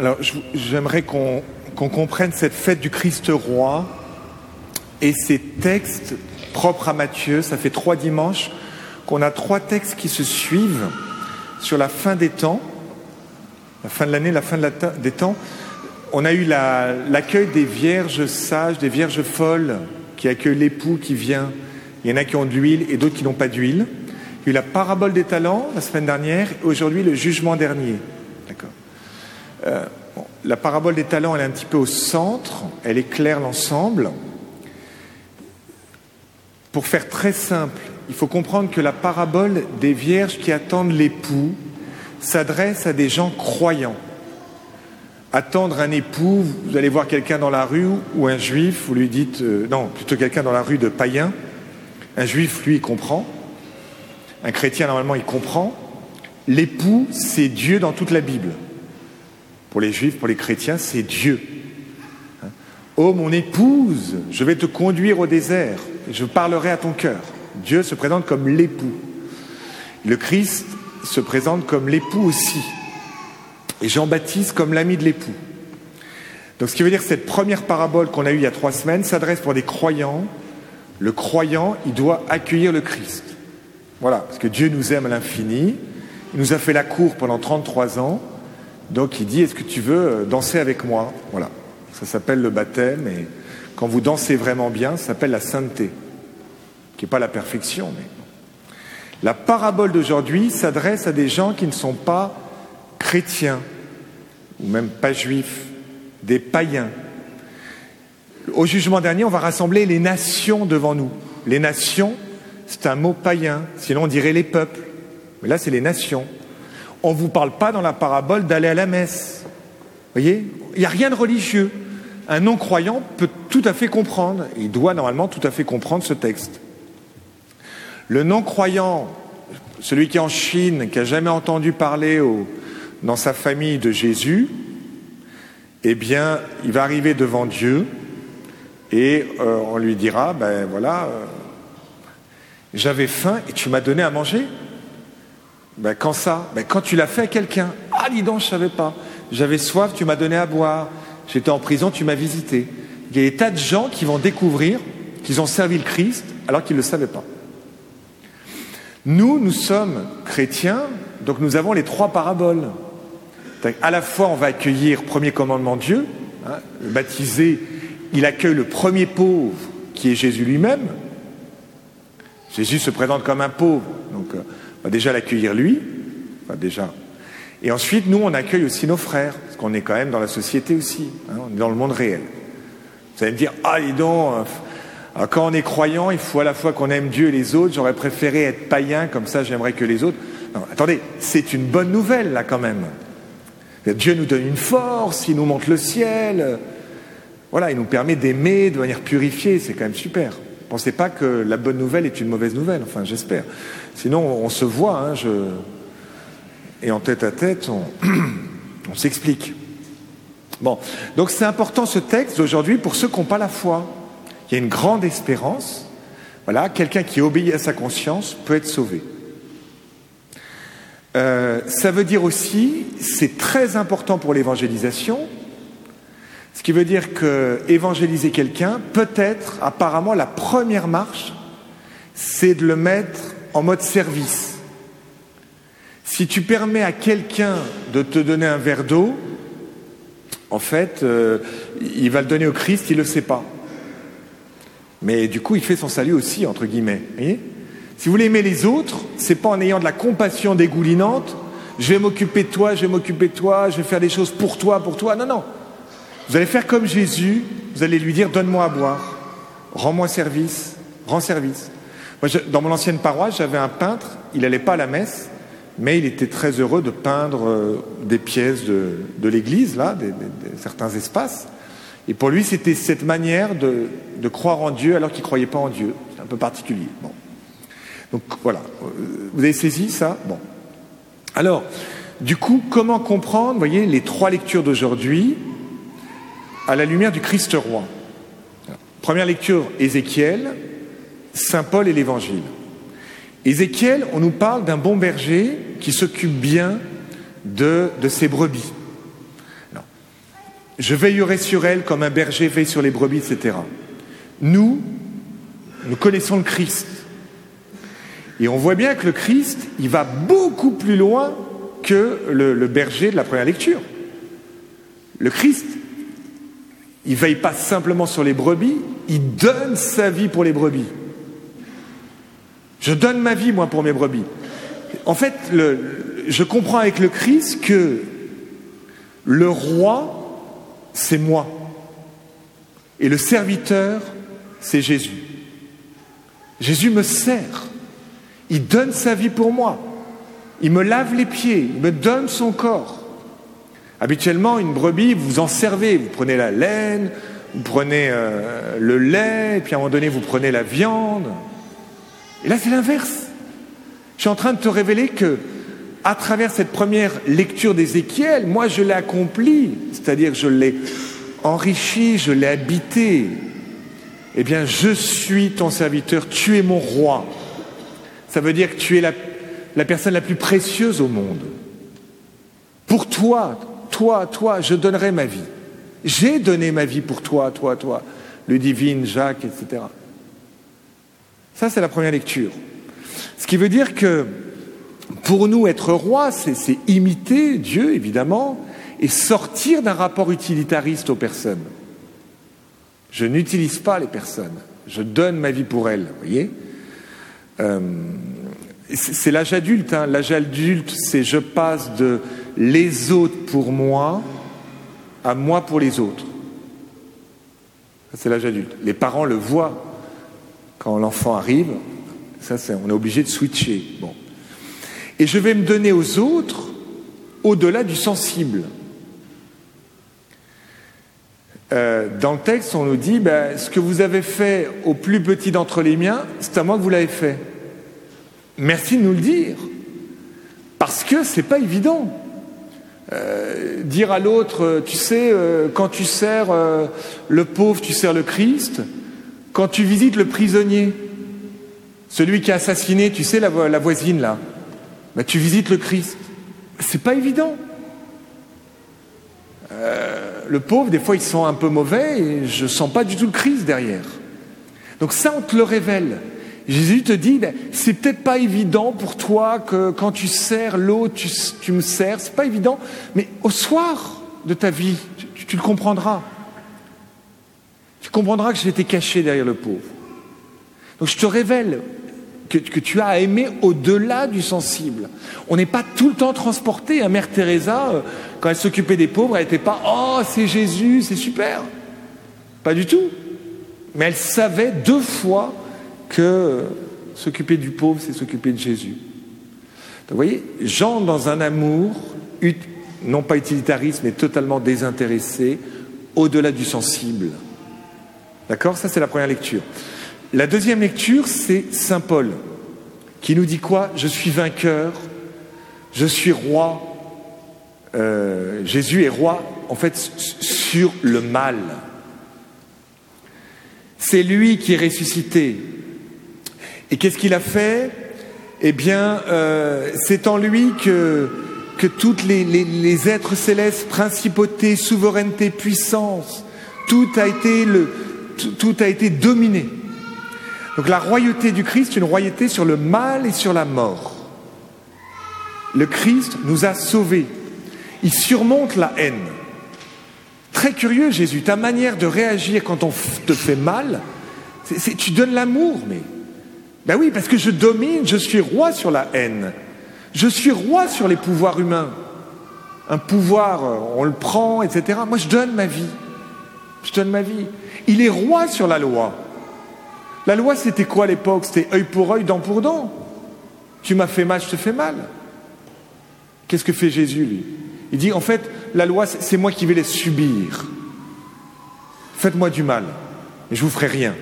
Alors, j'aimerais qu'on comprenne cette fête du Christ roi et ces textes propres à Matthieu. Ça fait trois dimanches qu'on a trois textes qui se suivent sur la fin des temps, la fin de l'année, la fin des temps. On a eu la- l'accueil des vierges sages, des vierges folles qui accueillent l'époux qui vient. Il y en a qui ont de l'huile et d'autres qui n'ont pas d'huile. Il y a eu la parabole des talents la semaine dernière et aujourd'hui le jugement dernier. Euh, la parabole des talents, elle est un petit peu au centre, elle éclaire l'ensemble. Pour faire très simple, il faut comprendre que la parabole des vierges qui attendent l'époux s'adresse à des gens croyants. Attendre un époux, vous allez voir quelqu'un dans la rue ou un juif, vous lui dites, euh, non, plutôt quelqu'un dans la rue de païen. Un juif, lui, il comprend. Un chrétien, normalement, il comprend. L'époux, c'est Dieu dans toute la Bible. Pour les juifs, pour les chrétiens, c'est Dieu. Hein. Oh mon épouse, je vais te conduire au désert, et je parlerai à ton cœur. Dieu se présente comme l'époux. Le Christ se présente comme l'époux aussi. Et Jean-Baptiste comme l'ami de l'époux. Donc ce qui veut dire que cette première parabole qu'on a eue il y a trois semaines s'adresse pour des croyants. Le croyant, il doit accueillir le Christ. Voilà, parce que Dieu nous aime à l'infini. Il nous a fait la cour pendant 33 ans. Donc il dit, est-ce que tu veux euh, danser avec moi? Voilà, ça s'appelle le baptême. Et quand vous dansez vraiment bien, ça s'appelle la sainteté, qui n'est pas la perfection. Mais... La parabole d'aujourd'hui s'adresse à des gens qui ne sont pas chrétiens, ou même pas juifs, des païens. Au jugement dernier, on va rassembler les nations devant nous. Les nations, c'est un mot païen, sinon on dirait les peuples. Mais là, c'est les nations. On ne vous parle pas dans la parabole d'aller à la messe. Voyez? Il n'y a rien de religieux. Un non-croyant peut tout à fait comprendre, il doit normalement tout à fait comprendre ce texte. Le non-croyant, celui qui est en Chine, qui n'a jamais entendu parler dans sa famille de Jésus, eh bien, il va arriver devant Dieu et euh, on lui dira, ben voilà, euh, j'avais faim et tu m'as donné à manger. Ben, quand ça ben, Quand tu l'as fait à quelqu'un. Ah, dis donc, je savais pas. J'avais soif, tu m'as donné à boire. J'étais en prison, tu m'as visité. Il y a des tas de gens qui vont découvrir qu'ils ont servi le Christ alors qu'ils ne le savaient pas. Nous, nous sommes chrétiens, donc nous avons les trois paraboles. À la fois, on va accueillir premier commandement Dieu, hein, le baptisé, il accueille le premier pauvre qui est Jésus lui-même. Jésus se présente comme un pauvre, donc euh, déjà l'accueillir lui, déjà. Et ensuite, nous, on accueille aussi nos frères, parce qu'on est quand même dans la société aussi, hein, on est dans le monde réel. Vous allez me dire, ah, dis donc, euh, quand on est croyant, il faut à la fois qu'on aime Dieu et les autres, j'aurais préféré être païen, comme ça j'aimerais que les autres. Non, attendez, c'est une bonne nouvelle là quand même. Dieu nous donne une force, il nous montre le ciel. Voilà, il nous permet d'aimer de manière purifiée, c'est quand même super. Pensez pas que la bonne nouvelle est une mauvaise nouvelle, enfin j'espère. Sinon on se voit, hein, je... et en tête à tête, on, s'explique. Bon, donc c'est important ce texte d'aujourd'hui pour ceux qui n'ont pas la foi. Il y a une grande espérance. Voilà, quelqu'un qui obéit à sa conscience peut être sauvé. Euh, ça veut dire aussi, c'est très important pour l'évangélisation, ce qui veut dire que évangéliser quelqu'un, peut-être, apparemment, la première marche, c'est de le mettre en mode service. Si tu permets à quelqu'un de te donner un verre d'eau, en fait, euh, il va le donner au Christ, il ne le sait pas. Mais du coup, il fait son salut aussi, entre guillemets. Voyez? Si vous voulez aimer les autres, c'est pas en ayant de la compassion dégoulinante, je vais m'occuper de toi, je vais m'occuper de toi, je vais faire des choses pour toi, pour toi. Non, non. Vous allez faire comme Jésus, vous allez lui dire donne-moi à boire, rends-moi service, rends service. Moi, dans mon ancienne paroisse, j'avais un peintre, il n'allait pas à la messe, mais il était très heureux de peindre euh, des pièces de, l'église, là, des, certains espaces. Et pour lui, c'était cette manière de, de, croire en Dieu alors qu'il ne croyait pas en Dieu. C'est un peu particulier. Bon. Donc voilà, vous avez saisi ça? Bon. Alors, du coup, comment comprendre, vous voyez, les trois lectures d'aujourd'hui à la lumière du Christ roi Première lecture, Ézéchiel, Saint Paul et l'Évangile. Ézéchiel, on nous parle d'un bon berger qui s'occupe bien de, ses brebis. Je veillerai sur elles comme un berger veille sur les brebis, etc. Nous, nous connaissons le Christ. Et on voit bien que le Christ, il va beaucoup plus loin que le berger de la première lecture. Le Christ, il veille pas simplement sur les brebis, il donne sa vie pour les brebis. Je donne ma vie, moi, pour mes brebis. En fait, je comprends avec le Christ que le roi, c'est moi. Et le serviteur, c'est Jésus. Jésus me sert. Il donne sa vie pour moi. Il me lave les pieds. Il me donne son corps. Habituellement, une brebis, vous en servez. Vous prenez la laine, vous prenez euh, le lait, et puis à un moment donné, vous prenez la viande. Et là, c'est l'inverse. Je suis en train de te révéler que, à travers cette première lecture d'Ézéchiel, moi, je l'ai accompli, c'est-à-dire je l'ai enrichi, je l'ai habité. Eh bien, je suis ton serviteur, tu es mon roi. Ça veut dire que tu es la, la personne la plus précieuse au monde. Pour toi, toi, toi, je donnerai ma vie. J'ai donné ma vie pour toi, toi, toi, le divine, Jacques, etc. Ça, c'est la première lecture. Ce qui veut dire que pour nous, être roi, c'est imiter Dieu, évidemment, et sortir d'un rapport utilitariste aux personnes. Je n'utilise pas les personnes, je donne ma vie pour elles, vous voyez euh, C'est l'âge adulte. Hein. L'âge adulte, c'est je passe de les autres pour moi à moi pour les autres. C'est l'âge adulte. Les parents le voient quand l'enfant arrive. Ça, on est obligé de switcher. Bon. Et je vais me donner aux autres au-delà du sensible. Euh, dans le texte, on nous dit ben, ce que vous avez fait au plus petit d'entre les miens, c'est à moi que vous l'avez fait. Merci de nous le dire, parce que c'est pas évident. Euh, dire à l'autre, euh, tu sais, euh, quand tu sers le pauvre, tu sers le Christ. Quand tu visites le prisonnier, celui qui a assassiné, tu sais, la, vo- la voisine là, ben, tu visites le Christ. C'est pas évident. Le pauvre, des fois, ils sont un peu mauvais et je sens pas du tout le Christ derrière. Donc ça, on te le révèle. Jésus te dit, c'est peut-être pas évident pour toi que quand tu sers l'autre, tu, me sers, c'est pas évident, mais au soir de ta vie, tu, le comprendras. Tu comprendras que j'étais caché derrière le pauvre. Donc je te révèle que, que tu as à aimer au-delà du sensible. On n'est pas tout le temps transporté. Hein. Mère Teresa, euh, quand elle s'occupait des pauvres, elle n'était pas Oh, c'est Jésus, c'est super. Pas du tout. Mais elle savait deux fois que s'occuper du pauvre, c'est s'occuper de Jésus. Vous voyez, Jean dans un amour, non pas utilitariste, mais totalement désintéressé, au-delà du sensible. D'accord? Ça, c'est la première lecture. La deuxième lecture, c'est Saint Paul, qui nous dit quoi? Je suis vainqueur, je suis roi. Euh, Jésus est roi, en fait, sur le mal. C'est lui qui est ressuscité. Et qu'est-ce qu'il a fait? Eh bien, euh, c'est en lui que, que toutes les, les, les êtres célestes, principautés, souveraineté, puissance, tout a été, le, tout, a été dominé. Donc la royauté du Christ, une royauté sur le mal et sur la mort. Le Christ nous a sauvés. Il surmonte la haine. Très curieux, Jésus, ta manière de réagir quand on te fait mal, c'est, c'est- tu donnes l'amour, mais. Ben oui, parce que je domine, je suis roi sur la haine. Je suis roi sur les pouvoirs humains. Un pouvoir, euh, on le prend, etc. Moi, je donne ma vie. Je donne ma vie. Il est roi sur la loi. La loi, c'était quoi à l'époque? C'était œil pour œil, dent pour dent. Tu m'as fait mal, je te fais mal. Qu'est-ce que fait Jésus, lui? Il dit, en fait, la loi, c'est moi qui vais les subir. Faites-moi du mal, mais je vous ferai rien.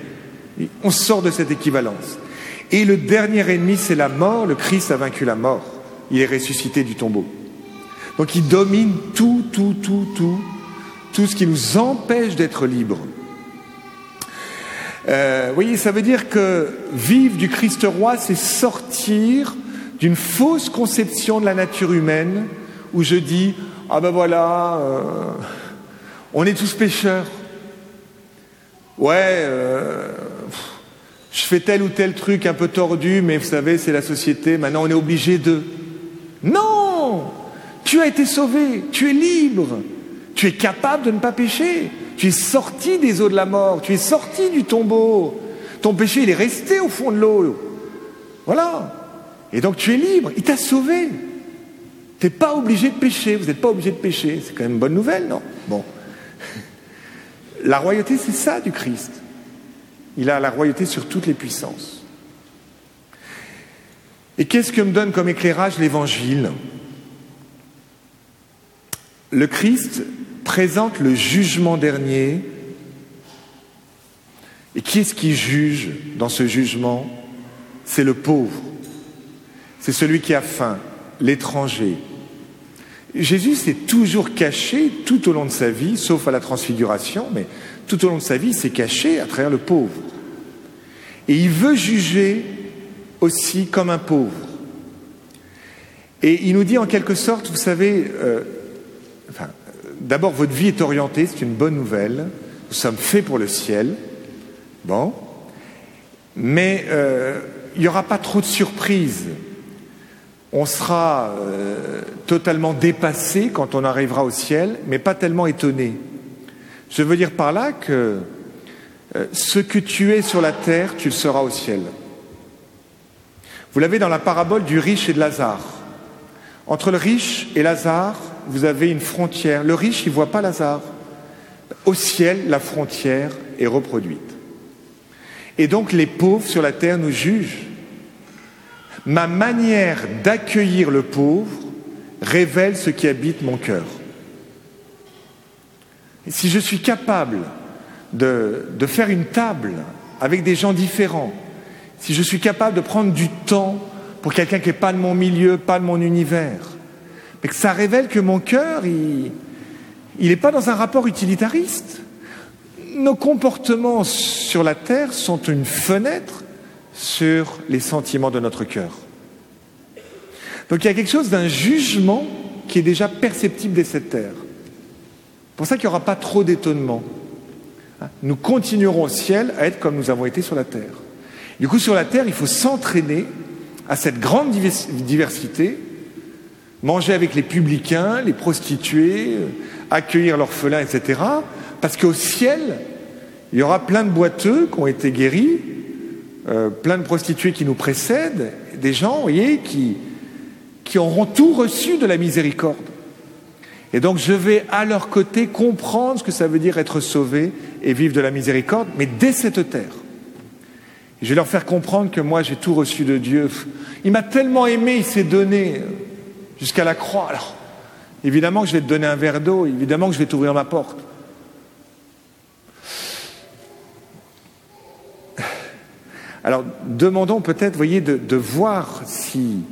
On sort de cette équivalence. Et le dernier ennemi, c'est la mort. Le Christ a vaincu la mort. Il est ressuscité du tombeau. Donc il domine tout, tout, tout, tout, tout ce qui nous empêche d'être libres. Euh, vous voyez, ça veut dire que vivre du Christ roi, c'est sortir d'une fausse conception de la nature humaine où je dis ah ben voilà, euh, On est tous pécheurs. Ouais, euh, je fais tel ou tel truc un peu tordu, mais vous savez, c'est la société, maintenant on est obligé de... Non Tu as été sauvé, tu es libre, tu es capable de ne pas pécher, tu es sorti des eaux de la mort, tu es sorti du tombeau, ton péché il est resté au fond de l'eau. Voilà. Et donc tu es libre, il t'a sauvé. Tu n'es pas obligé de pécher, vous n'êtes pas obligé de pécher. C'est quand même une bonne nouvelle, non? Bon. La royauté, c'est ça du Christ. Il a la royauté sur toutes les puissances. Et qu'est-ce que me donne comme éclairage l'Évangile? Le Christ présente le jugement dernier. Et qui est-ce qui juge dans ce jugement? C'est le pauvre. C'est celui qui a faim, l'étranger. Jésus s'est toujours caché tout au long de sa vie, sauf à la transfiguration, mais tout au long de sa vie, il s'est caché à travers le pauvre. Et il veut juger aussi comme un pauvre. Et il nous dit en quelque sorte, vous savez, euh, d'abord votre vie est orientée, c'est une bonne nouvelle, nous sommes faits pour le ciel, bon, mais euh, il n'y aura pas trop de surprises on sera euh, totalement dépassé quand on arrivera au ciel, mais pas tellement étonné. Je veux dire par là que euh, ce que tu es sur la terre, tu le seras au ciel. Vous l'avez dans la parabole du riche et de Lazare. Entre le riche et Lazare, vous avez une frontière. Le riche, il ne voit pas Lazare. Au ciel, la frontière est reproduite. Et donc les pauvres sur la terre nous jugent Ma manière d'accueillir le pauvre révèle ce qui habite mon cœur. si je suis capable de, faire une table avec des gens différents, si je suis capable de prendre du temps pour quelqu'un qui n'est pas de mon milieu, pas de mon univers, mais que ça révèle que mon cœur, il n'est pas dans un rapport utilitariste. Nos comportements sur la terre sont une fenêtre sur les sentiments de notre cœur. Donc il y a quelque chose d'un jugement qui est déjà perceptible dès cette terre. C'est pour ça qu'il n'y aura pas trop d'étonnement. Hein, nous continuerons au ciel à être comme nous avons été sur la terre. Du coup, sur la terre, il faut s'entraîner à cette grande diversité, manger avec les publicains, les prostituées, euh, accueillir l'orphelin, etc. Parce qu'au ciel, il y aura plein de boiteux qui ont été guéris, euh, plein de prostituées qui nous précèdent, des gens, vous voyez, qui, qui auront tout reçu de la miséricorde. Et donc je vais à leur côté comprendre ce que ça veut dire être sauvé et vivre de la miséricorde, mais dès cette terre. Je vais leur faire comprendre que moi j'ai tout reçu de Dieu. Il m'a tellement aimé, il s'est donné jusqu'à la croix. Alors, évidemment que je vais te donner un verre d'eau, évidemment que je vais t'ouvrir ma porte. Alors, demandons peut-être, voyez, de, voir si.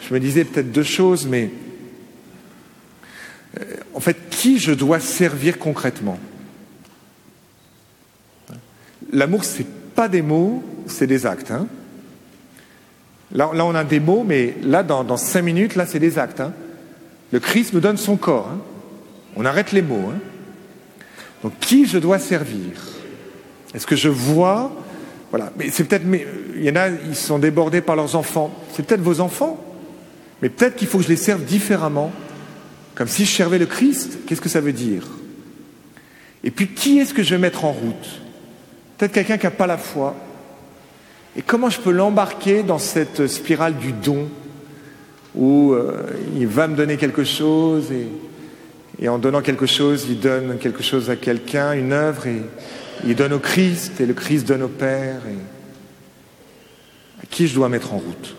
Je me disais peut-être deux choses, mais. Euh, en fait, qui je dois servir concrètement? L'amour, ce n'est pas des mots, c'est des actes. Hein. là, là, on a des mots, mais là, dans, cinq minutes, là, c'est des actes. Hein. Le Christ nous donne son corps. Hein. On arrête les mots. Donc, qui je dois servir? Est-ce que je vois voilà. Mais c'est peut-être, il y en a, ils sont débordés par leurs enfants. C'est peut-être vos enfants. Mais peut-être qu'il faut que je les serve différemment. Comme si je servais le Christ. Qu'est-ce que ça veut dire? Et puis, qui est-ce que je vais mettre en route? Peut-être quelqu'un qui n'a pas la foi. Et comment je peux l'embarquer dans cette spirale du don où euh, il va me donner quelque chose et, et en donnant quelque chose, il donne quelque chose à quelqu'un, une œuvre, et il donne au Christ et le Christ donne au Père. Et à qui je dois mettre en route?